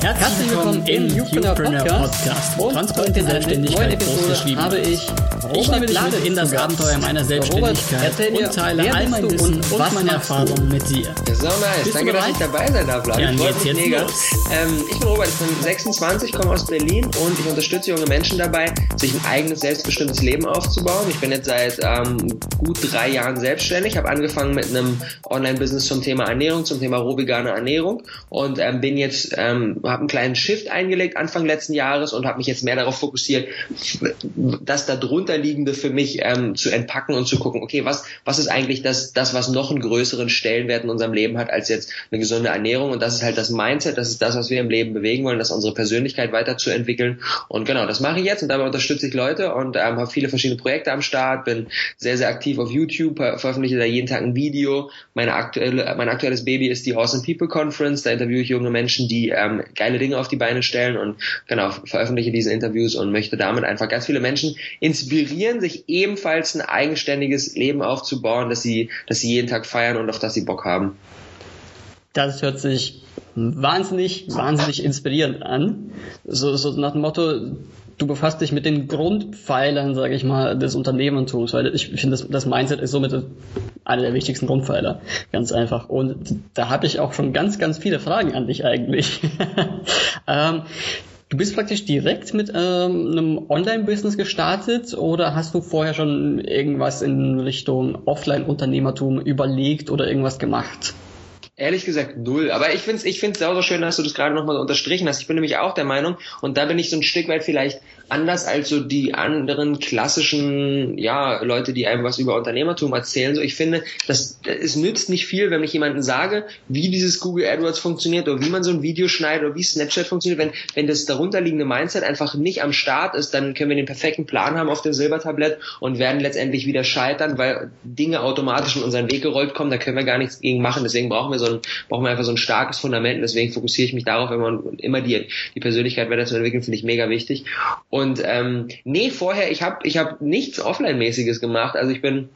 Herzlich willkommen im Youpreneur Podcast. Podcast. Und Transparente Selbstständigkeit groß geschrieben. habe ich ich nehme dich mit in das Abenteuer meiner Selbstständigkeit und teile all mein Wissen und meine Erfahrungen mit dir. So nice. Bist Danke, dass ich dabei sein darf, Vlad. Ja, ich freue mich mega. Ähm, ich bin Robert, ich bin 26, komme aus Berlin und ich unterstütze junge Menschen dabei, sich ein eigenes, selbstbestimmtes Leben aufzubauen. Ich bin jetzt seit ähm, gut drei Jahren selbstständig, habe angefangen mit einem Online-Business zum Thema Ernährung, zum Thema roh-vegane Ernährung und ähm, bin jetzt, ähm, habe einen kleinen Shift eingelegt Anfang letzten Jahres und habe mich jetzt mehr darauf fokussiert, das darunterliegende für mich ähm, zu entpacken und zu gucken, okay, was, was ist eigentlich das, das, was noch einen größeren Stellenwert in unserem Leben hat als jetzt eine gesunde Ernährung und das ist halt das Mindset, das ist das, was wir im Leben bewegen wollen, das unsere Persönlichkeit weiterzuentwickeln und genau, das mache ich jetzt und dabei unterstütze ich Leute und ähm, habe viele verschiedene Projekte am Start, bin sehr, sehr aktiv auf YouTube, veröffentliche da jeden Tag ein Video. Meine aktuelle, mein aktuelles Baby ist die Awesome People Conference, da interviewe ich junge Menschen, die ähm, geile Dinge auf die Beine stellen und genau, veröffentliche diese Interviews und möchte damit einfach ganz viele Menschen inspirieren, sich ebenfalls ein eigenständiges Leben aufzubauen, dass sie, dass sie jeden Tag feiern und auf das sie Bock haben. Das hört sich wahnsinnig, wahnsinnig inspirierend an. So, so nach dem Motto, du befasst dich mit den Grundpfeilern, sage ich mal, des Unternehmertums, weil ich finde, das, das Mindset ist somit einer der wichtigsten Grundpfeiler, ganz einfach. Und da habe ich auch schon ganz, ganz viele Fragen an dich eigentlich. ähm, Du bist praktisch direkt mit ähm, einem Online-Business gestartet oder hast du vorher schon irgendwas in Richtung Offline-Unternehmertum überlegt oder irgendwas gemacht? Ehrlich gesagt null. Aber ich finde es ich find's sauber schön, dass du das gerade nochmal unterstrichen hast. Ich bin nämlich auch der Meinung, und da bin ich so ein Stück weit vielleicht anders als so die anderen klassischen, ja, Leute, die einem was über Unternehmertum erzählen. So, ich finde, das, es nützt nicht viel, wenn ich jemandem sage, wie dieses Google AdWords funktioniert oder wie man so ein Video schneidet oder wie Snapchat funktioniert. Wenn, wenn das darunterliegende Mindset einfach nicht am Start ist, dann können wir den perfekten Plan haben auf dem Silbertablett und werden letztendlich wieder scheitern, weil Dinge automatisch in unseren Weg gerollt kommen. Da können wir gar nichts gegen machen. Deswegen brauchen wir so ein, brauchen wir einfach so ein starkes Fundament. Deswegen fokussiere ich mich darauf, immer, immer die, die Persönlichkeit weiterzuentwickeln, finde ich mega wichtig. Und ähm, nee, vorher, ich habe ich hab nichts Offline-mäßiges gemacht. Also ich bin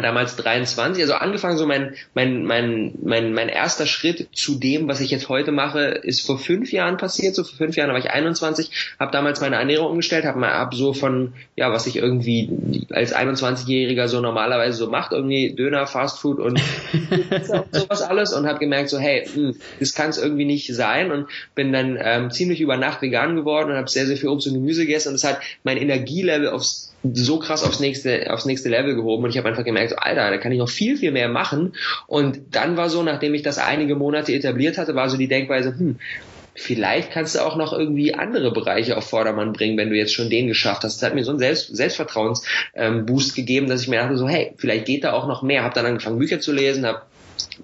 damals 23, also angefangen so mein, mein, mein, mein, mein erster Schritt zu dem, was ich jetzt heute mache, ist vor fünf Jahren passiert, so vor fünf Jahren war ich 21, habe damals meine Ernährung umgestellt, habe mal ab so von, ja, was ich irgendwie als 21-Jähriger so normalerweise so macht, irgendwie Döner, Fastfood und sowas alles und habe gemerkt so, hey, mh, hm, das kann es irgendwie nicht sein und bin dann ähm, ziemlich über Nacht vegan geworden und habe sehr, sehr viel Obst und Gemüse gegessen und das hat mein Energielevel aufs so krass aufs nächste, aufs nächste Level gehoben und ich habe einfach gemerkt, so, Alter, da kann ich noch viel, viel mehr machen. Und dann war so, nachdem ich das einige Monate etabliert hatte, war so die Denkweise, hm, vielleicht kannst du auch noch irgendwie andere Bereiche auf Vordermann bringen, wenn du jetzt schon den geschafft hast. Das hat mir so einen Selbst Selbstvertrauensboost ähm, gegeben, dass ich mir dachte so, hey, vielleicht geht da auch noch mehr. Hab dann angefangen Bücher zu lesen, habe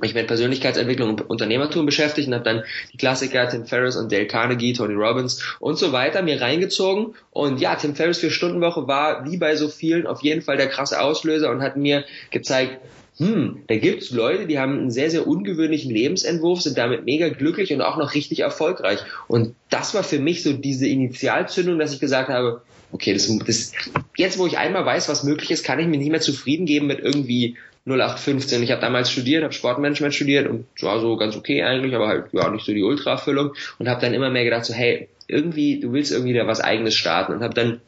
mich mit Persönlichkeitsentwicklung und Unternehmertum beschäftigt und habe dann die Klassiker Tim Ferriss und Dale Carnegie, Tony Robbins und so weiter mir reingezogen. Und ja, Tim Ferriss vier Stunden Woche war wie bei so vielen auf jeden Fall der krasse Auslöser und hat mir gezeigt, hm, da gibt's Leute, die haben einen sehr, sehr ungewöhnlichen Lebensentwurf, sind damit mega glücklich und auch noch richtig erfolgreich. Und das war für mich so diese Initialzündung, dass ich gesagt habe, okay, das, das, jetzt wo ich einmal weiß, was möglich ist, kann ich mir nicht mehr zufrieden geben mit irgendwie 0815. Ich habe damals studiert, habe Sportmanagement studiert und war so ganz okay eigentlich, aber halt ja nicht so die Ultraerfüllung und habe dann immer mehr gedacht so hey, irgendwie du willst irgendwie da was eigenes starten und habe dann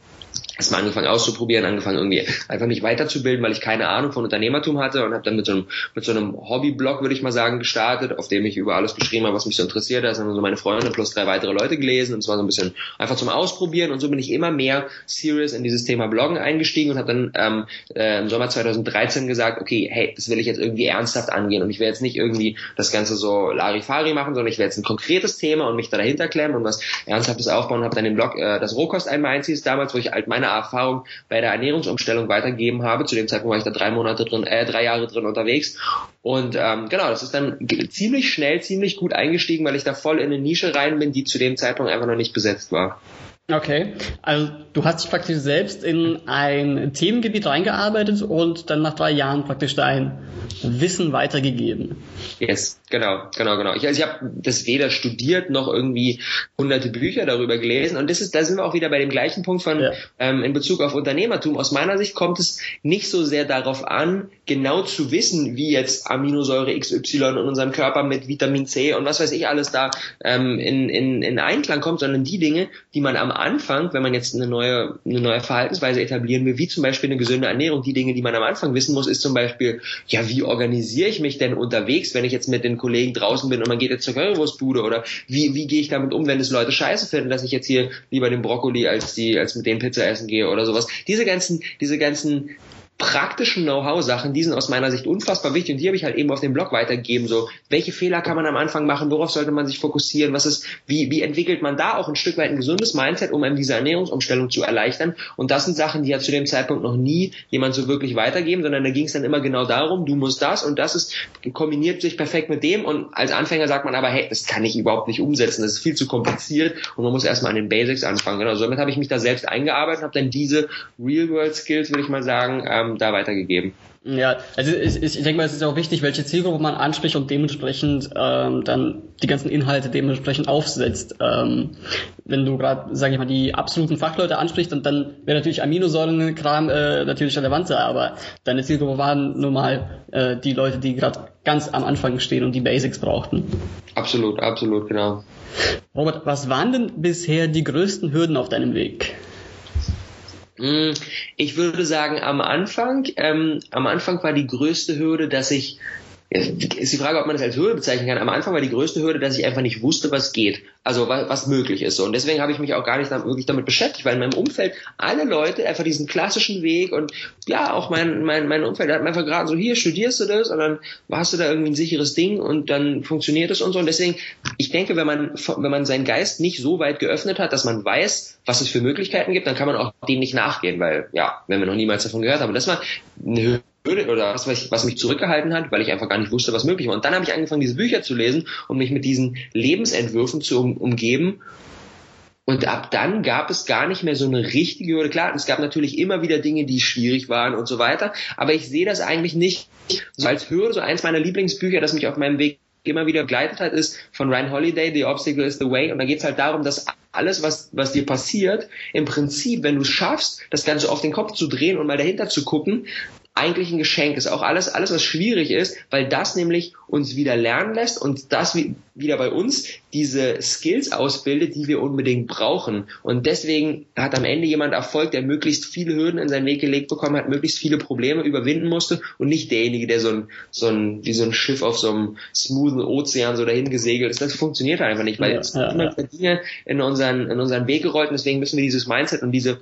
erstmal angefangen auszuprobieren, angefangen irgendwie einfach mich weiterzubilden, weil ich keine Ahnung von Unternehmertum hatte und habe dann mit so einem mit so einem Hobbyblog, würde ich mal sagen, gestartet, auf dem ich über alles geschrieben habe, was mich so interessiert. Da sind so meine Freunde plus drei weitere Leute gelesen und es so ein bisschen einfach zum Ausprobieren und so bin ich immer mehr serious in dieses Thema Bloggen eingestiegen und habe dann ähm, äh, im Sommer 2013 gesagt, okay, hey, das will ich jetzt irgendwie ernsthaft angehen und ich will jetzt nicht irgendwie das Ganze so Larifari machen, sondern ich will jetzt ein konkretes Thema und mich da dahinter klemmen und was Ernsthaftes aufbauen. Habe dann den Blog äh, das Rohkost einmal einziehst damals, wo ich halt meine Erfahrung bei der Ernährungsumstellung weitergegeben habe. Zu dem Zeitpunkt war ich da drei Monate drin, äh, drei Jahre drin unterwegs. Und ähm, genau, das ist dann ziemlich schnell, ziemlich gut eingestiegen, weil ich da voll in eine Nische rein bin, die zu dem Zeitpunkt einfach noch nicht besetzt war. Okay, also du hast dich praktisch selbst in ein Themengebiet reingearbeitet und dann nach drei Jahren praktisch dein Wissen weitergegeben. Yes, genau, genau, genau. Ich, also ich habe das weder studiert noch irgendwie hunderte Bücher darüber gelesen und das ist, da sind wir auch wieder bei dem gleichen Punkt von ja. ähm, in Bezug auf Unternehmertum. Aus meiner Sicht kommt es nicht so sehr darauf an, genau zu wissen, wie jetzt Aminosäure XY in unserem Körper mit Vitamin C und was weiß ich alles da ähm, in, in, in Einklang kommt, sondern die Dinge, die man am Anfang, wenn man jetzt eine neue, eine neue Verhaltensweise etablieren will, wie zum Beispiel eine gesunde Ernährung, die Dinge, die man am Anfang wissen muss, ist zum Beispiel, ja, wie organisiere ich mich denn unterwegs, wenn ich jetzt mit den Kollegen draußen bin und man geht jetzt zur Currywurstbude oder wie, wie gehe ich damit um, wenn es Leute scheiße finden, dass ich jetzt hier lieber den Brokkoli als die, als mit denen Pizza essen gehe oder sowas. Diese ganzen, diese ganzen praktischen Know-how-Sachen, die sind aus meiner Sicht unfassbar wichtig und die habe ich halt eben auf dem Blog weitergegeben. So, welche Fehler kann man am Anfang machen? Worauf sollte man sich fokussieren? Was ist, wie, wie entwickelt man da auch ein Stück weit ein gesundes Mindset, um einem diese Ernährungsumstellung zu erleichtern? Und das sind Sachen, die ja zu dem Zeitpunkt noch nie jemand so wirklich weitergeben, sondern da ging es dann immer genau darum, du musst das und das ist, kombiniert sich perfekt mit dem und als Anfänger sagt man aber, hey, das kann ich überhaupt nicht umsetzen, das ist viel zu kompliziert und man muss erstmal an den Basics anfangen. Genau, somit habe ich mich da selbst eingearbeitet, habe dann diese Real-World-Skills, würde ich mal sagen, ähm, ähm, da weitergegeben. Ja, also ich, ich denke mal, es ist auch wichtig, welche Zielgruppe man anspricht und dementsprechend ähm, dann die ganzen Inhalte dementsprechend aufsetzt. Ähm, wenn du gerade, sage ich mal, die absoluten Fachleute ansprichst, und dann wäre natürlich Aminosäurenkram äh, natürlich relevanter, aber deine Zielgruppe waren nun mal äh, die Leute, die gerade ganz am Anfang stehen und die Basics brauchten. Absolut, absolut, genau. Robert, was waren denn bisher die größten Hürden auf deinem Weg? Hm, ich würde sagen, am Anfang, ähm, am Anfang war die größte Hürde, dass ich ist die Frage, ob man das als Hürde bezeichnen kann. Am Anfang war die größte Hürde, dass ich einfach nicht wusste, was geht, also was, was möglich ist. Und deswegen habe ich mich auch gar nicht wirklich damit beschäftigt, weil in meinem Umfeld alle Leute einfach diesen klassischen Weg und ja, auch mein, mein, mein Umfeld hat mir einfach gerade so, hier studierst du das und dann hast du da irgendwie ein sicheres Ding und dann funktioniert es und so. Und deswegen, ich denke, wenn man, wenn man seinen Geist nicht so weit geöffnet hat, dass man weiß, was es für Möglichkeiten gibt, dann kann man auch denen nicht nachgehen, weil ja, wenn wir noch niemals davon gehört haben. Das war eine Hürde oder was, was mich zurückgehalten hat, weil ich einfach gar nicht wusste, was möglich war. Und dann habe ich angefangen, diese Bücher zu lesen und mich mit diesen Lebensentwürfen zu um, umgeben. Und ab dann gab es gar nicht mehr so eine richtige Hürde. Klar, es gab natürlich immer wieder Dinge, die schwierig waren und so weiter. Aber ich sehe das eigentlich nicht so als Hürde. So eins meiner Lieblingsbücher, das mich auf meinem Weg immer wieder begleitet hat, ist von Ryan Holiday, The Obstacle is the Way. Und da geht es halt darum, dass alles, was, was dir passiert, im Prinzip, wenn du es schaffst, das Ganze auf den Kopf zu drehen und mal dahinter zu gucken, eigentlich ein Geschenk ist. Auch alles, alles, was schwierig ist, weil das nämlich uns wieder lernen lässt und das wieder bei uns diese Skills ausbildet, die wir unbedingt brauchen. Und deswegen hat am Ende jemand Erfolg, der möglichst viele Hürden in seinen Weg gelegt bekommen hat, möglichst viele Probleme überwinden musste und nicht derjenige, der so ein, so ein, wie so ein Schiff auf so einem smoothen Ozean so dahin gesegelt ist. Das funktioniert halt einfach nicht, weil ja, es ja, ja. Dinge in unseren, in unseren Weg gerollt und deswegen müssen wir dieses Mindset und diese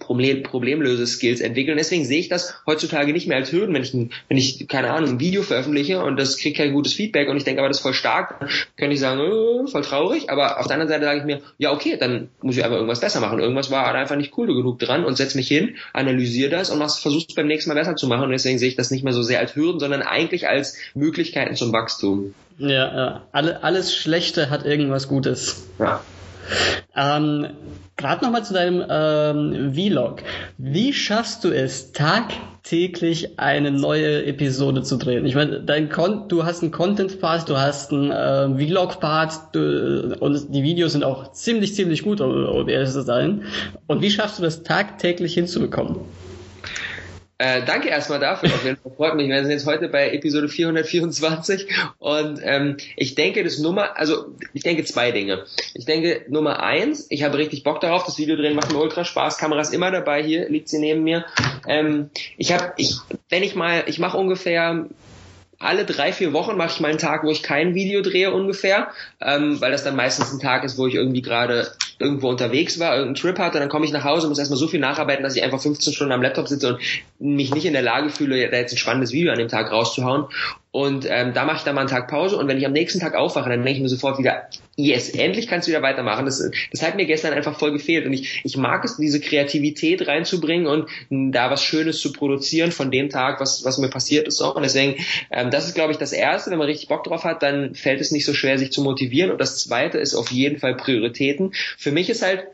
Problem, Problemlöse-Skills entwickeln. Deswegen sehe ich das heutzutage nicht mehr als Hürden, wenn ich, wenn ich keine Ahnung, ein Video veröffentliche und das kriegt kein gutes Feedback und ich denke aber, das ist voll stark, dann könnte ich sagen, äh, voll traurig, aber auf der anderen Seite sage ich mir, ja okay, dann muss ich einfach irgendwas besser machen. Irgendwas war einfach nicht cool genug dran und setz mich hin, analysiere das und versuche es beim nächsten Mal besser zu machen und deswegen sehe ich das nicht mehr so sehr als Hürden, sondern eigentlich als Möglichkeiten zum Wachstum. Ja, ja. Alle, alles Schlechte hat irgendwas Gutes. Ja. Ähm, Gerade nochmal zu deinem ähm, Vlog. Wie schaffst du es, tagtäglich eine neue Episode zu drehen? Ich meine, dein Con du hast einen Content-Part, du hast einen äh, Vlog-Part und die Videos sind auch ziemlich, ziemlich gut, um, um ehrlich zu sein. Und wie schaffst du das tagtäglich hinzubekommen? Äh, danke erstmal dafür. Auf jeden Fall freut mich. Wir sind jetzt heute bei Episode 424 und ähm, ich denke, das Nummer, also ich denke zwei Dinge. Ich denke Nummer eins, ich habe richtig Bock darauf. Das Video drehen macht mir ultra Spaß. Kamera ist immer dabei. Hier liegt sie neben mir. Ähm, ich habe, ich, wenn ich mal, ich mache ungefähr alle drei, vier Wochen mache ich mal einen Tag, wo ich kein Video drehe ungefähr, ähm, weil das dann meistens ein Tag ist, wo ich irgendwie gerade irgendwo unterwegs war, irgendeinen Trip hatte, dann komme ich nach Hause, muss erstmal so viel nacharbeiten, dass ich einfach 15 Stunden am Laptop sitze und mich nicht in der Lage fühle, da jetzt ein spannendes Video an dem Tag rauszuhauen. Und ähm, da mache ich dann mal einen Tag Pause und wenn ich am nächsten Tag aufwache, dann denke ich mir sofort wieder, yes, endlich kannst du wieder weitermachen. Das, das hat mir gestern einfach voll gefehlt und ich, ich mag es, diese Kreativität reinzubringen und da was Schönes zu produzieren von dem Tag, was, was mir passiert ist. Auch. Und deswegen, ähm, das ist, glaube ich, das Erste. Wenn man richtig Bock drauf hat, dann fällt es nicht so schwer, sich zu motivieren. Und das Zweite ist auf jeden Fall Prioritäten. Für mich ist halt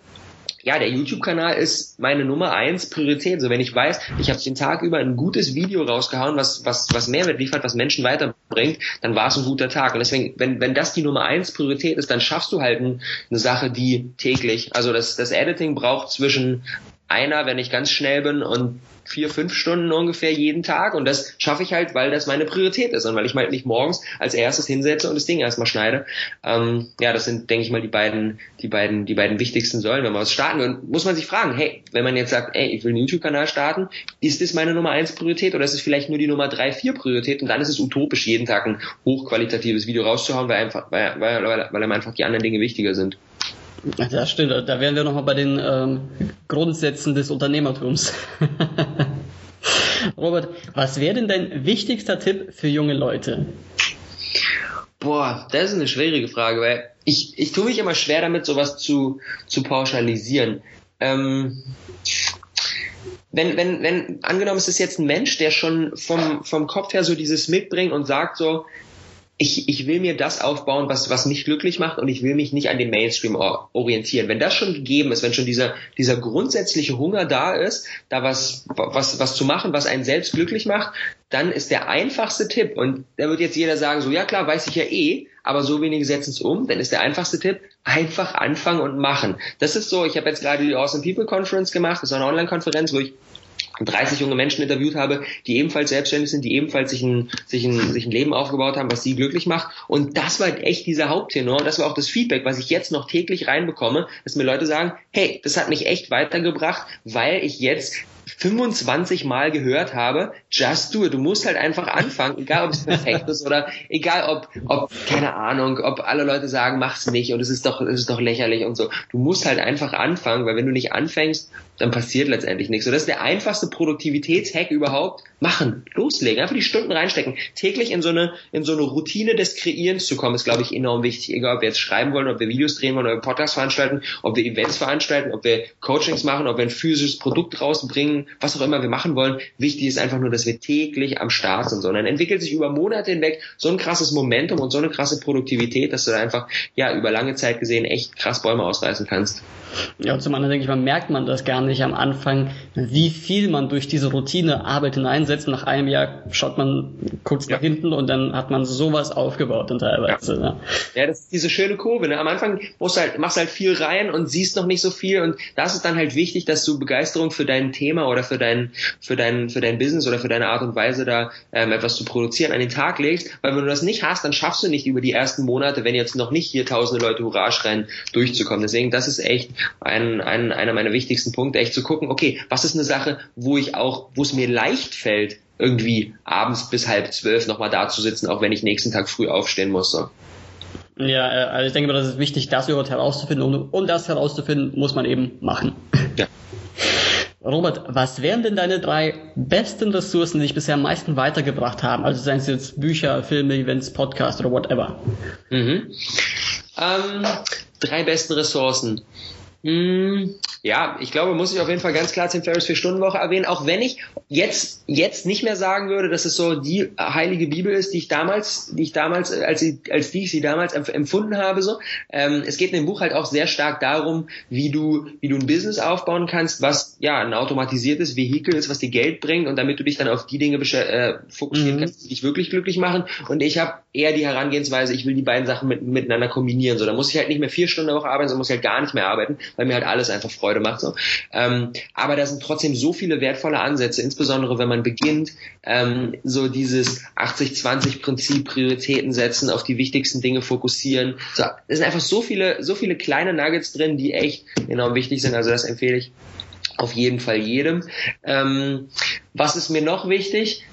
ja, der YouTube-Kanal ist meine Nummer eins Priorität. So, wenn ich weiß, ich habe den Tag über ein gutes Video rausgehauen, was, was, was Mehrwert liefert, was Menschen weiterbringt, dann war es ein guter Tag. Und deswegen, wenn, wenn das die Nummer eins Priorität ist, dann schaffst du halt eine Sache, die täglich, also das, das Editing braucht zwischen einer, wenn ich ganz schnell bin und vier, fünf Stunden ungefähr jeden Tag und das schaffe ich halt, weil das meine Priorität ist und weil ich mal halt nicht morgens als erstes hinsetze und das Ding erstmal schneide. Ähm, ja, das sind, denke ich mal, die beiden, die beiden, die beiden wichtigsten Säulen, wenn man was starten will. Muss man sich fragen, hey, wenn man jetzt sagt, ey, ich will einen YouTube-Kanal starten, ist das meine Nummer eins Priorität oder ist es vielleicht nur die Nummer drei, vier Priorität und dann ist es utopisch, jeden Tag ein hochqualitatives Video rauszuhauen, weil einfach, weil, weil, weil, weil einem einfach die anderen Dinge wichtiger sind. Das stimmt, da wären wir nochmal bei den ähm, Grundsätzen des Unternehmertums. Robert, was wäre denn dein wichtigster Tipp für junge Leute? Boah, das ist eine schwierige Frage, weil ich, ich tue mich immer schwer damit, sowas zu, zu pauschalisieren. Ähm, wenn, wenn, wenn, angenommen, es ist jetzt ein Mensch, der schon vom, vom Kopf her so dieses mitbringt und sagt so, ich, ich will mir das aufbauen, was, was mich glücklich macht und ich will mich nicht an den Mainstream orientieren. Wenn das schon gegeben ist, wenn schon dieser, dieser grundsätzliche Hunger da ist, da was, was, was zu machen, was einen selbst glücklich macht, dann ist der einfachste Tipp, und da wird jetzt jeder sagen, so, ja klar, weiß ich ja eh, aber so wenige setzen es um, dann ist der einfachste Tipp, einfach anfangen und machen. Das ist so, ich habe jetzt gerade die Awesome People Conference gemacht, das ist eine Online-Konferenz, wo ich 30 junge Menschen interviewt habe, die ebenfalls selbstständig sind, die ebenfalls sich ein, sich ein, sich ein Leben aufgebaut haben, was sie glücklich macht. Und das war echt dieser Haupttenor. Das war auch das Feedback, was ich jetzt noch täglich reinbekomme, dass mir Leute sagen, hey, das hat mich echt weitergebracht, weil ich jetzt 25 Mal gehört habe, just do it. Du musst halt einfach anfangen, egal ob es perfekt ist oder egal ob, ob, keine Ahnung, ob alle Leute sagen, mach's nicht und es ist doch, es ist doch lächerlich und so. Du musst halt einfach anfangen, weil wenn du nicht anfängst, dann passiert letztendlich nichts. So, das ist der einfachste Produktivitätshack überhaupt. Machen, loslegen, einfach die Stunden reinstecken. Täglich in so eine, in so eine Routine des Kreierens zu kommen, ist, glaube ich, enorm wichtig. Egal, ob wir jetzt schreiben wollen, ob wir Videos drehen wollen, ob wir Podcasts veranstalten, ob wir Events veranstalten, ob wir Coachings machen, ob wir ein physisches Produkt rausbringen, was auch immer wir machen wollen. Wichtig ist einfach nur, dass wir täglich am Start sind. Sondern entwickelt sich über Monate hinweg so ein krasses Momentum und so eine krasse Produktivität, dass du da einfach, ja, über lange Zeit gesehen echt krass Bäume ausreißen kannst. Ja, zum anderen denke ich, man merkt man das gar nicht am Anfang, wie viel man durch diese Routine Arbeit hineinsetzt. Nach einem Jahr schaut man kurz ja. nach hinten und dann hat man sowas aufgebaut und teilweise. Ja, ja. ja das ist diese schöne Kurve. Ne? Am Anfang musst du halt, machst halt viel rein und siehst noch nicht so viel und das ist dann halt wichtig, dass du Begeisterung für dein Thema oder für dein, für dein, für dein Business oder für deine Art und Weise da ähm, etwas zu produzieren an den Tag legst, weil wenn du das nicht hast, dann schaffst du nicht über die ersten Monate, wenn jetzt noch nicht hier tausende Leute Hurra schreien, durchzukommen. Deswegen, das ist echt ein, ein, einer meiner wichtigsten Punkte, echt zu gucken, okay, was ist eine Sache, wo ich auch, wo es mir leicht fällt, irgendwie abends bis halb zwölf nochmal da zu sitzen, auch wenn ich nächsten Tag früh aufstehen muss. So. Ja, äh, also ich denke mal, das ist wichtig, das überhaupt herauszufinden und um das herauszufinden, muss man eben machen. Ja. Robert, was wären denn deine drei besten Ressourcen, die dich bisher am meisten weitergebracht haben? Also seien es jetzt Bücher, Filme, Events, Podcast oder whatever. Mhm. Ähm, drei besten Ressourcen. Hm, ja, ich glaube, muss ich auf jeden Fall ganz klar 10 Ferris 4-Stunden-Woche erwähnen, auch wenn ich jetzt, jetzt nicht mehr sagen würde, dass es so die heilige Bibel ist, die ich damals, die ich damals, als, sie, als die ich sie damals empfunden habe, so. Ähm, es geht in dem Buch halt auch sehr stark darum, wie du, wie du ein Business aufbauen kannst, was, ja, ein automatisiertes Vehikel ist, was dir Geld bringt und damit du dich dann auf die Dinge äh, fokussieren mhm. kannst, die dich wirklich glücklich machen. Und ich habe eher die Herangehensweise, ich will die beiden Sachen mit, miteinander kombinieren, so. Da muss ich halt nicht mehr vier Stunden Woche arbeiten, sondern muss ich halt gar nicht mehr arbeiten, weil mir halt alles einfach Freude macht. So. Ähm, aber da sind trotzdem so viele wertvolle Ansätze, insbesondere wenn man beginnt, ähm, so dieses 80-20-Prinzip, Prioritäten setzen, auf die wichtigsten Dinge fokussieren. So, es sind einfach so viele, so viele kleine Nuggets drin, die echt enorm wichtig sind. Also das empfehle ich auf jeden Fall jedem. Ähm, was ist mir noch wichtig?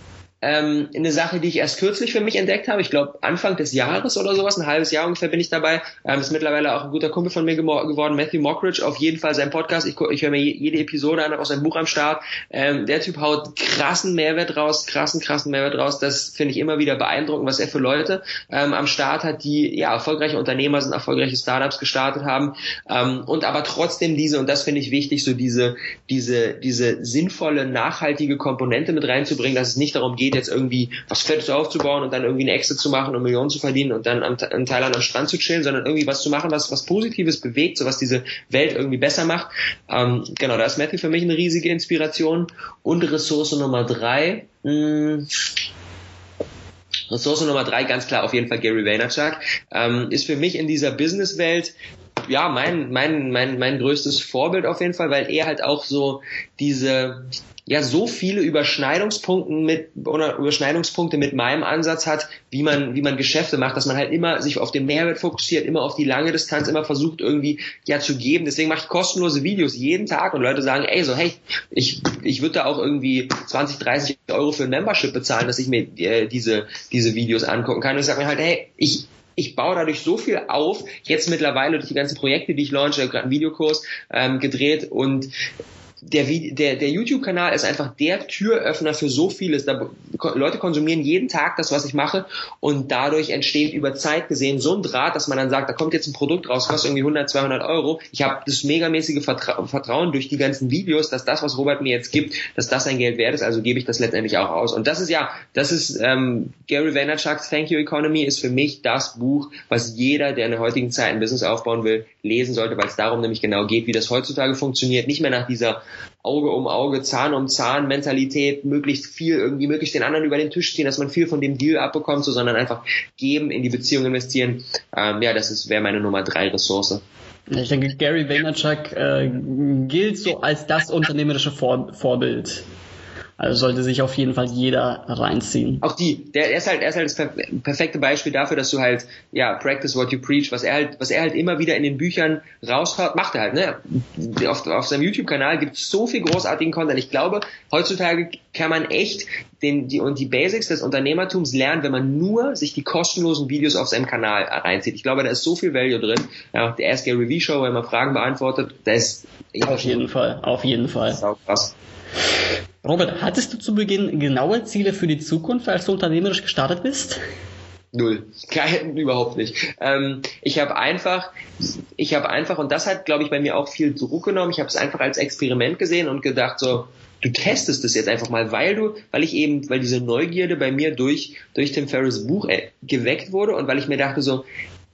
Ähm, eine Sache, die ich erst kürzlich für mich entdeckt habe. Ich glaube Anfang des Jahres oder sowas, ein halbes Jahr ungefähr bin ich dabei. Ähm, ist mittlerweile auch ein guter Kumpel von mir geworden, Matthew Mockridge. Auf jeden Fall sein Podcast. Ich, ich höre mir jede Episode an, auch sein Buch am Start. Ähm, der Typ haut krassen Mehrwert raus, krassen, krassen Mehrwert raus. Das finde ich immer wieder beeindruckend, was er für Leute ähm, am Start hat, die ja erfolgreiche Unternehmer sind, erfolgreiche Startups gestartet haben ähm, und aber trotzdem diese und das finde ich wichtig, so diese diese diese sinnvolle nachhaltige Komponente mit reinzubringen, dass es nicht darum geht geht, jetzt irgendwie was Fettes aufzubauen und dann irgendwie eine Exit zu machen und Millionen zu verdienen und dann am, in Thailand am Strand zu chillen, sondern irgendwie was zu machen, was was Positives bewegt, so was diese Welt irgendwie besser macht. Ähm, genau, da ist Matthew für mich eine riesige Inspiration. Und Ressource Nummer drei. Mh, hm, Ressource Nummer drei, ganz klar auf jeden Fall Gary Vaynerchuk, ähm, ist für mich in dieser Businesswelt ja, mein, mein, mein, mein größtes Vorbild auf jeden Fall, weil er halt auch so diese, ja so viele Überschneidungspunkte mit oder Überschneidungspunkte mit meinem Ansatz hat, wie man wie man Geschäfte macht, dass man halt immer sich auf den Mehrwert fokussiert, immer auf die lange Distanz, immer versucht irgendwie ja zu geben. Deswegen mache ich kostenlose Videos jeden Tag und Leute sagen, ey, so hey, ich ich würde da auch irgendwie 20, 30 Euro für ein Membership bezahlen, dass ich mir äh, diese diese Videos angucken kann. Und ich sage mir halt, hey, ich ich baue dadurch so viel auf, jetzt mittlerweile durch die ganzen Projekte, die ich launche, gerade einen Videokurs ähm, gedreht und der, der, der YouTube-Kanal ist einfach der Türöffner für so vieles. Da, Leute konsumieren jeden Tag das, was ich mache und dadurch entsteht über Zeit gesehen so ein Draht, dass man dann sagt, da kommt jetzt ein Produkt raus, kostet irgendwie 100, 200 Euro. Ich habe das megamäßige Vertra Vertrauen durch die ganzen Videos, dass das, was Robert mir jetzt gibt, dass das ein Geld wert ist, also gebe ich das letztendlich auch aus. Und das ist ja, das ist ähm, Gary Vaynerchuk's Thank You Economy ist für mich das Buch, was jeder, der in der heutigen Zeit ein Business aufbauen will, lesen sollte, weil es darum nämlich genau geht, wie das heutzutage funktioniert. Nicht mehr nach dieser Auge um Auge, Zahn um Zahn Mentalität, möglichst viel irgendwie, möglichst den anderen über den Tisch ziehen, dass man viel von dem Deal abbekommt, so, sondern einfach geben, in die Beziehung investieren. Ähm, ja, das wäre meine Nummer drei Ressource. Ich denke, Gary Vaynerchuk äh, gilt so als das unternehmerische Vor Vorbild. Also sollte sich auf jeden Fall jeder reinziehen. Auch die, der, er ist halt, er ist halt das perfekte Beispiel dafür, dass du halt, ja, practice what you preach, was er halt, was er halt immer wieder in den Büchern raushaut, macht er halt, ne? Auf, auf seinem YouTube-Kanal gibt es so viel großartigen Content. Ich glaube, heutzutage kann man echt den, die, und die Basics des Unternehmertums lernen, wenn man nur sich die kostenlosen Videos auf seinem Kanal reinzieht. Ich glaube, da ist so viel Value drin. Ja, der Ask Gary V Show, wo er immer Fragen beantwortet, da ist, auf jeden Fall, auf jeden Fall. Das ist auch krass. Robert, hattest du zu Beginn genaue Ziele für die Zukunft, als du unternehmerisch gestartet bist? Null. Kein, überhaupt nicht. Ähm, ich habe einfach, ich habe einfach, und das hat, glaube ich, bei mir auch viel Druck genommen, ich habe es einfach als Experiment gesehen und gedacht, so, du testest es jetzt einfach mal, weil du, weil ich eben, weil diese Neugierde bei mir durch, durch Tim Ferriss Buch äh, geweckt wurde und weil ich mir dachte so,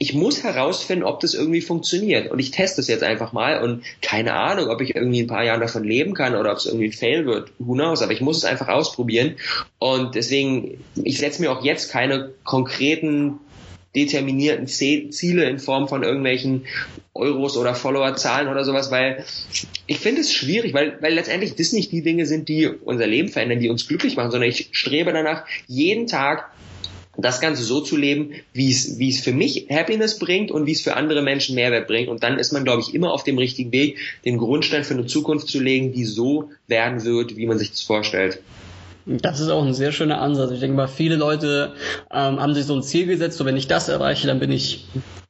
ich muss herausfinden, ob das irgendwie funktioniert. Und ich teste es jetzt einfach mal und keine Ahnung, ob ich irgendwie ein paar Jahren davon leben kann oder ob es irgendwie ein Fail wird. Who knows? Aber ich muss es einfach ausprobieren. Und deswegen, ich setze mir auch jetzt keine konkreten determinierten Ziele in Form von irgendwelchen Euros oder Followerzahlen oder sowas, weil ich finde es schwierig, weil, weil letztendlich das nicht die Dinge sind, die unser Leben verändern, die uns glücklich machen, sondern ich strebe danach, jeden Tag das Ganze so zu leben, wie es, wie es für mich Happiness bringt und wie es für andere Menschen Mehrwert bringt. Und dann ist man, glaube ich, immer auf dem richtigen Weg, den Grundstein für eine Zukunft zu legen, die so werden wird, wie man sich das vorstellt. Das ist auch ein sehr schöner Ansatz. Ich denke mal, viele Leute ähm, haben sich so ein Ziel gesetzt, so wenn ich das erreiche, dann bin ich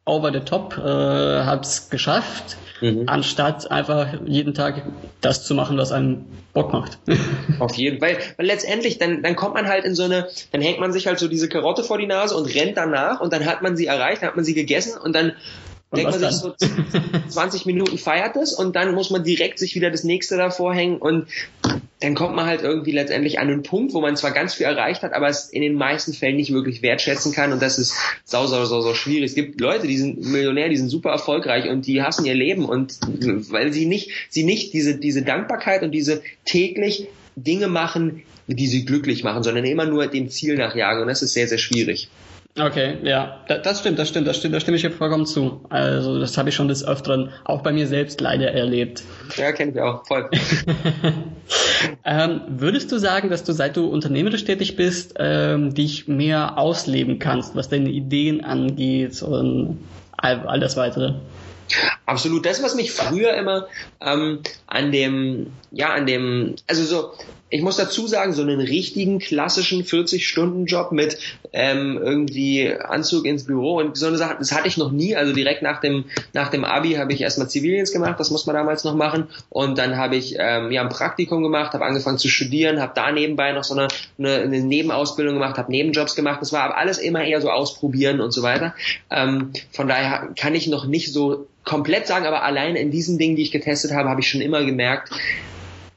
over the top, äh, hab's geschafft mhm. anstatt einfach jeden Tag das zu machen, was einem Bock macht. Auf jeden Fall, weil letztendlich dann, dann kommt man halt in so eine, dann hängt man sich halt so diese Karotte vor die Nase und rennt danach und dann hat man sie erreicht, dann hat man sie gegessen und dann denkt man sich so 20 Minuten feiert es und dann muss man direkt sich wieder das nächste davor hängen und dann kommt man halt irgendwie letztendlich an einen Punkt, wo man zwar ganz viel erreicht hat, aber es in den meisten Fällen nicht wirklich wertschätzen kann und das ist sau, sau, sau, sau schwierig. Es gibt Leute, die sind Millionär, die sind super erfolgreich und die hassen ihr Leben und weil sie nicht, sie nicht diese, diese Dankbarkeit und diese täglich Dinge machen, die sie glücklich machen, sondern immer nur dem Ziel nachjagen und das ist sehr, sehr schwierig. Okay, ja, das stimmt, das stimmt, das stimmt, da stimme ich dir vollkommen zu. Also das habe ich schon des Öfteren auch bei mir selbst leider erlebt. Ja, kenne ich auch, voll. ähm, würdest du sagen, dass du, seit du unternehmerisch tätig bist, ähm, dich mehr ausleben kannst, was deine Ideen angeht und all, all das weitere? Absolut. Das, was mich früher immer ähm, an dem, ja, an dem, also so, ich muss dazu sagen, so einen richtigen klassischen 40-Stunden-Job mit ähm, irgendwie Anzug ins Büro und so eine Sache, das hatte ich noch nie. Also direkt nach dem nach dem Abi habe ich erstmal Zivildienst gemacht, das muss man damals noch machen. Und dann habe ich ähm, ja ein Praktikum gemacht, habe angefangen zu studieren, habe da nebenbei noch so eine, eine, eine Nebenausbildung gemacht, habe Nebenjobs gemacht. Das war aber alles immer eher so ausprobieren und so weiter. Ähm, von daher kann ich noch nicht so komplett sagen, aber allein in diesen Dingen, die ich getestet habe, habe ich schon immer gemerkt,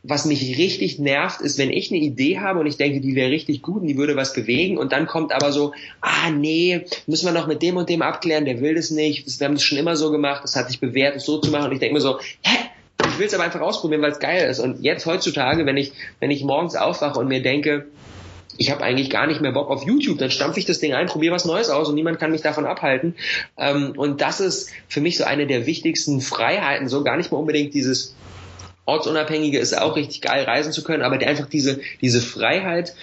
was mich richtig nervt, ist, wenn ich eine Idee habe und ich denke, die wäre richtig gut und die würde was bewegen und dann kommt aber so, ah nee, müssen wir noch mit dem und dem abklären, der will das nicht, wir haben das schon immer so gemacht, das hat sich bewährt, es so zu machen. Und ich denke mir so, hä, ich will es aber einfach ausprobieren, weil es geil ist. Und jetzt heutzutage, wenn ich, wenn ich morgens aufwache und mir denke, ich habe eigentlich gar nicht mehr Bock auf YouTube, dann stampfe ich das Ding ein, probiere was Neues aus und niemand kann mich davon abhalten. Ähm, und das ist für mich so eine der wichtigsten Freiheiten, so gar nicht mal unbedingt dieses Ortsunabhängige ist auch richtig geil, reisen zu können, aber einfach diese, diese Freiheit,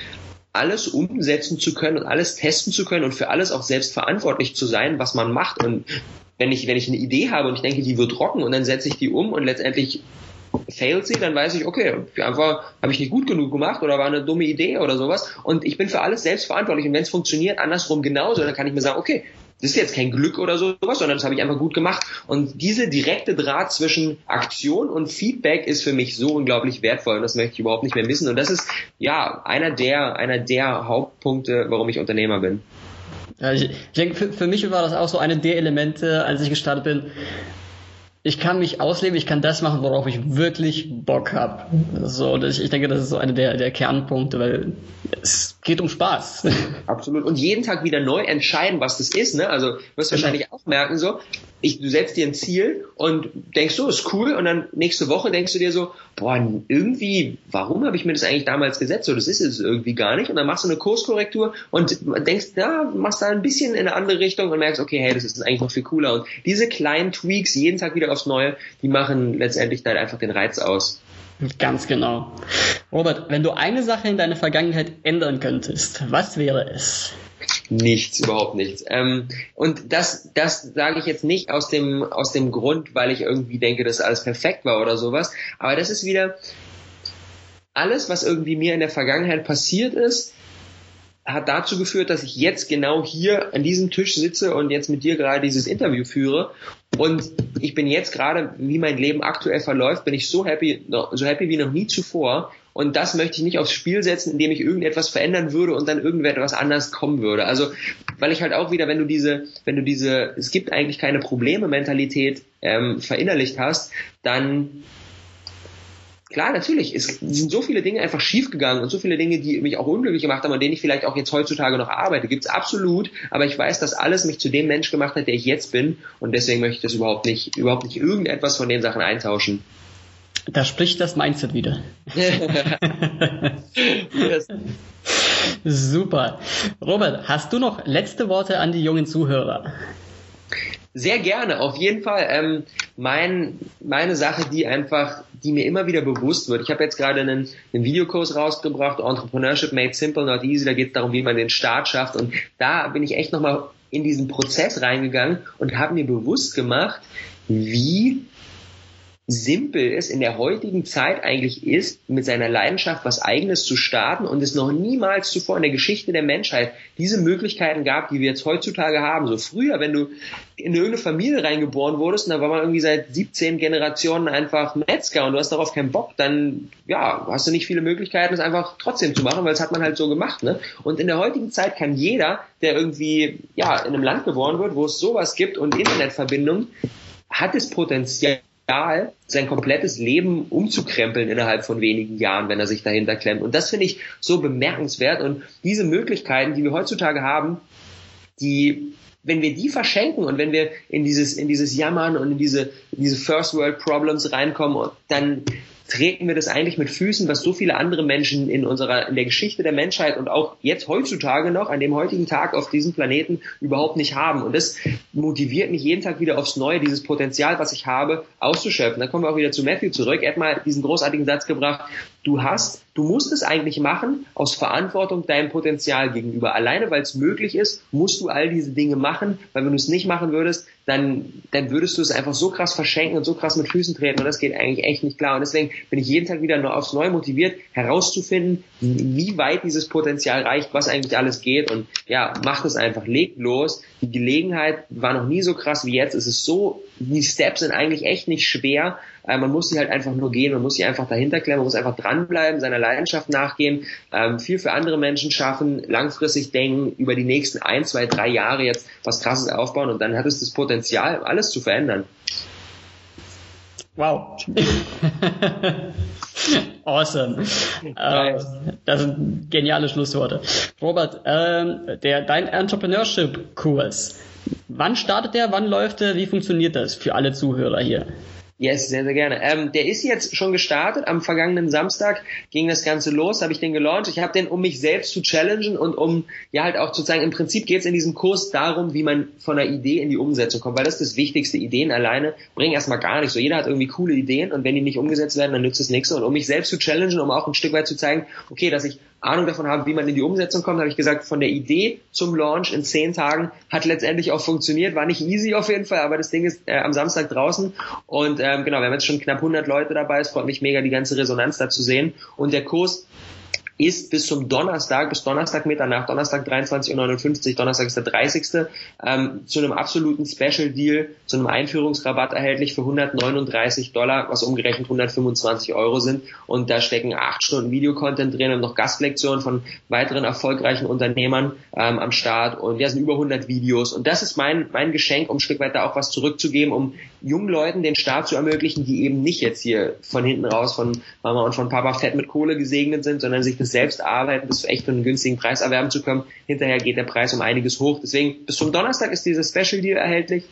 alles umsetzen zu können und alles testen zu können und für alles auch selbst verantwortlich zu sein, was man macht. Und wenn ich, wenn ich eine Idee habe und ich denke, die wird rocken und dann setze ich die um und letztendlich failt sie, dann weiß ich, okay, einfach habe ich nicht gut genug gemacht oder war eine dumme Idee oder sowas. Und ich bin für alles selbst verantwortlich. Und wenn es funktioniert, andersrum genauso, dann kann ich mir sagen, okay, das ist jetzt kein Glück oder sowas, sondern das habe ich einfach gut gemacht. Und diese direkte Draht zwischen Aktion und Feedback ist für mich so unglaublich wertvoll und das möchte ich überhaupt nicht mehr missen. Und das ist ja einer der, einer der Hauptpunkte, warum ich Unternehmer bin. Ja, ich, ich denke, für, für mich war das auch so eine der Elemente, als ich gestartet bin ich kann mich ausleben, ich kann das machen, worauf ich wirklich Bock habe. So, ich, ich denke, das ist so einer der, der Kernpunkte, weil es geht um Spaß. Absolut. Und jeden Tag wieder neu entscheiden, was das ist. Ne? Also wirst du genau. wahrscheinlich auch merken, so, ich, du setzt dir ein Ziel und denkst so, ist cool, und dann nächste Woche denkst du dir so, boah, irgendwie, warum habe ich mir das eigentlich damals gesetzt? So, das ist es irgendwie gar nicht. Und dann machst du eine Kurskorrektur und denkst, ja, machst da ein bisschen in eine andere Richtung und merkst, okay, hey, das ist eigentlich noch viel cooler. Und diese kleinen Tweaks jeden Tag wieder aufs Neue, die machen letztendlich dann einfach den Reiz aus. Ganz genau. Robert, wenn du eine Sache in deiner Vergangenheit ändern könntest, was wäre es? Nichts, überhaupt nichts. Ähm, und das, das sage ich jetzt nicht aus dem, aus dem Grund, weil ich irgendwie denke, dass alles perfekt war oder sowas. Aber das ist wieder alles, was irgendwie mir in der Vergangenheit passiert ist, hat dazu geführt, dass ich jetzt genau hier an diesem Tisch sitze und jetzt mit dir gerade dieses Interview führe. Und ich bin jetzt gerade, wie mein Leben aktuell verläuft, bin ich so happy, so happy wie noch nie zuvor, und das möchte ich nicht aufs Spiel setzen, indem ich irgendetwas verändern würde und dann irgendetwas anders kommen würde. Also, weil ich halt auch wieder, wenn du diese, wenn du diese, es gibt eigentlich keine Probleme-Mentalität ähm, verinnerlicht hast, dann Klar, natürlich. Es sind so viele Dinge einfach schiefgegangen und so viele Dinge, die mich auch unglücklich gemacht haben, an denen ich vielleicht auch jetzt heutzutage noch arbeite. Gibt's absolut, aber ich weiß, dass alles mich zu dem Mensch gemacht hat, der ich jetzt bin und deswegen möchte ich das überhaupt nicht, überhaupt nicht irgendetwas von den Sachen eintauschen. Da spricht das Mindset wieder. yes. Super. Robert, hast du noch letzte Worte an die jungen Zuhörer? Sehr gerne, auf jeden Fall. Ähm, mein, meine Sache, die einfach, die mir immer wieder bewusst wird. Ich habe jetzt gerade einen, einen Videokurs rausgebracht, Entrepreneurship Made Simple, Not Easy. Da geht es darum, wie man den Start schafft. Und da bin ich echt nochmal in diesen Prozess reingegangen und habe mir bewusst gemacht, wie simpel es in der heutigen Zeit eigentlich ist, mit seiner Leidenschaft was eigenes zu starten und es noch niemals zuvor in der Geschichte der Menschheit diese Möglichkeiten gab, die wir jetzt heutzutage haben. So früher, wenn du in irgendeine Familie reingeboren wurdest und da war man irgendwie seit 17 Generationen einfach Metzger und du hast darauf keinen Bock, dann ja, hast du nicht viele Möglichkeiten, es einfach trotzdem zu machen, weil es hat man halt so gemacht. Ne? Und in der heutigen Zeit kann jeder, der irgendwie ja in einem Land geboren wird, wo es sowas gibt und Internetverbindung, hat das Potenzial, Potenzial, sein komplettes Leben umzukrempeln innerhalb von wenigen Jahren, wenn er sich dahinter klemmt. Und das finde ich so bemerkenswert. Und diese Möglichkeiten, die wir heutzutage haben, die wenn wir die verschenken und wenn wir in dieses in dieses Jammern und in diese in diese First World Problems reinkommen, dann treten wir das eigentlich mit Füßen, was so viele andere Menschen in unserer, in der Geschichte der Menschheit und auch jetzt heutzutage noch, an dem heutigen Tag auf diesem Planeten überhaupt nicht haben. Und das motiviert mich jeden Tag wieder aufs Neue, dieses Potenzial, was ich habe, auszuschöpfen. Dann kommen wir auch wieder zu Matthew zurück. Er hat mal diesen großartigen Satz gebracht, du hast, du musst es eigentlich machen aus Verantwortung deinem Potenzial gegenüber. Alleine, weil es möglich ist, musst du all diese Dinge machen, weil wenn du es nicht machen würdest, dann, dann würdest du es einfach so krass verschenken und so krass mit Füßen treten und das geht eigentlich echt nicht klar. Und deswegen bin ich jeden Tag wieder nur aufs Neue motiviert, herauszufinden, wie weit dieses Potenzial reicht, was eigentlich alles geht und ja, macht es einfach, legt los. Die Gelegenheit war noch nie so krass wie jetzt. Es ist so, die Steps sind eigentlich echt nicht schwer. Äh, man muss sie halt einfach nur gehen, man muss sie einfach dahinter klemmen, man muss einfach dranbleiben, seiner Leidenschaft nachgehen, ähm, viel für andere Menschen schaffen, langfristig denken, über die nächsten ein, zwei, drei Jahre jetzt was krasses aufbauen und dann hat es das Potenzial, alles zu verändern. Wow. awesome. Nice. Ähm, das sind geniale Schlussworte. Robert, ähm, der, dein Entrepreneurship-Kurs, wann startet der, wann läuft der, wie funktioniert das für alle Zuhörer hier? Yes, sehr, sehr gerne. Ähm, der ist jetzt schon gestartet. Am vergangenen Samstag ging das Ganze los, habe ich den gelauncht. Ich habe den, um mich selbst zu challengen und um ja halt auch zu zeigen, im Prinzip geht es in diesem Kurs darum, wie man von einer Idee in die Umsetzung kommt, weil das ist das Wichtigste. Ideen alleine bringen erstmal gar nichts. So jeder hat irgendwie coole Ideen und wenn die nicht umgesetzt werden, dann nützt es nichts. Und um mich selbst zu challengen, um auch ein Stück weit zu zeigen, okay, dass ich Ahnung davon habe, wie man in die Umsetzung kommt, habe ich gesagt, von der Idee zum Launch in zehn Tagen hat letztendlich auch funktioniert. War nicht easy auf jeden Fall, aber das Ding ist äh, am Samstag draußen und ähm, genau, wir haben jetzt schon knapp 100 Leute dabei. Es freut mich mega, die ganze Resonanz da zu sehen. Und der Kurs ist bis zum Donnerstag, bis Donnerstag Mitternacht, Donnerstag 23.59 Uhr, Donnerstag ist der 30. Ähm, zu einem absoluten Special Deal, zu einem Einführungsrabatt erhältlich für 139 Dollar, was umgerechnet 125 Euro sind. Und da stecken acht Stunden Videocontent drin und noch Gastlektionen von weiteren erfolgreichen Unternehmern ähm, am Start. Und wir sind über 100 Videos. Und das ist mein, mein Geschenk, um ein Stück weit da auch was zurückzugeben, um jungen Leuten den Start zu ermöglichen, die eben nicht jetzt hier von hinten raus von Mama und von Papa fett mit Kohle gesegnet sind, sondern sich das selbst arbeiten, das echt für einen günstigen Preis erwerben zu können. Hinterher geht der Preis um einiges hoch. Deswegen bis zum Donnerstag ist dieses Special Deal erhältlich.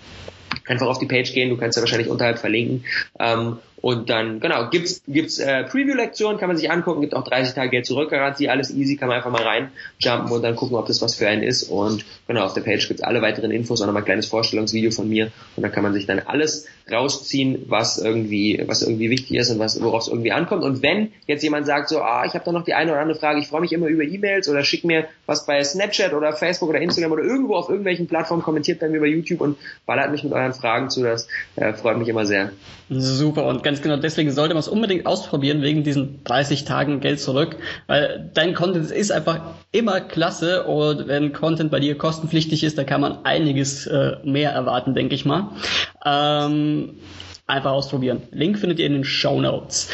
Einfach auf die Page gehen, du kannst ja wahrscheinlich unterhalb verlinken. Ähm, und dann, genau, gibt's, gibt's äh, Preview-Lektionen, kann man sich angucken, gibt auch 30 Tage Geld zurück, Garantie, alles easy, kann man einfach mal reinjumpen und dann gucken, ob das was für einen ist. Und genau, auf der Page gibt's alle weiteren Infos, auch nochmal ein kleines Vorstellungsvideo von mir. Und dann kann man sich dann alles rausziehen, was irgendwie, was irgendwie wichtig ist und was, worauf es irgendwie ankommt. Und wenn jetzt jemand sagt, so, ah, ich habe da noch die eine oder andere Frage, ich freue mich immer über E-Mails oder schick mir was bei Snapchat oder Facebook oder Instagram oder irgendwo auf irgendwelchen Plattformen, kommentiert bei mir bei YouTube und ballert mich mit euren Fragen zu, das äh, freut mich immer sehr. Super, und ganz genau deswegen sollte man es unbedingt ausprobieren, wegen diesen 30 Tagen Geld zurück, weil dein Content ist einfach immer klasse und wenn Content bei dir kostenpflichtig ist, da kann man einiges äh, mehr erwarten, denke ich mal. Ähm, einfach ausprobieren. Link findet ihr in den Show Notes.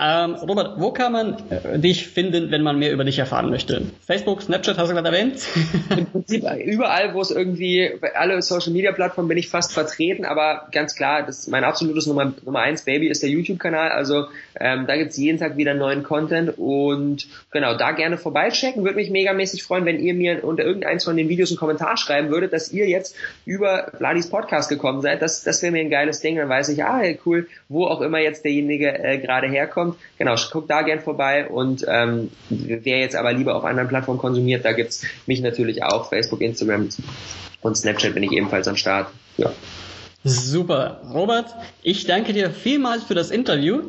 Ähm, Robert, wo kann man äh, dich finden, wenn man mehr über dich erfahren möchte? Facebook, Snapchat, hast du gerade erwähnt? Im Prinzip überall, wo es irgendwie, bei alle Social Media Plattformen bin ich fast vertreten, aber ganz klar, das ist mein absolutes Nummer, Nummer eins Baby ist der YouTube-Kanal. Also ähm, da gibt's jeden Tag wieder neuen Content und genau, da gerne vorbeichecken. Würde mich megamäßig freuen, wenn ihr mir unter irgendeins von den Videos einen Kommentar schreiben würdet, dass ihr jetzt über Vladis Podcast gekommen seid. Das, das wäre mir ein geiles Ding. Dann weiß ich, ah, cool, wo auch immer jetzt derjenige äh, gerade herkommt kommt, genau, guckt da gern vorbei und ähm, wer jetzt aber lieber auf anderen Plattformen konsumiert, da gibt's mich natürlich auch, Facebook, Instagram und Snapchat bin ich ebenfalls am Start. Ja. Super. Robert, ich danke dir vielmals für das Interview.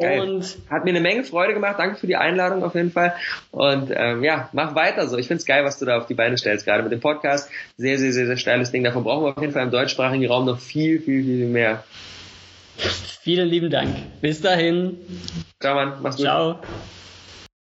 Geil. Und hat mir eine Menge Freude gemacht. Danke für die Einladung auf jeden Fall. Und ähm, ja, mach weiter so. Ich find's geil, was du da auf die Beine stellst, gerade mit dem Podcast. Sehr, sehr, sehr, sehr steiles Ding. Davon brauchen wir auf jeden Fall im deutschsprachigen Raum noch viel, viel, viel mehr. Vielen lieben Dank. Bis dahin. Ciao, Mann. Mach's gut. Ciao.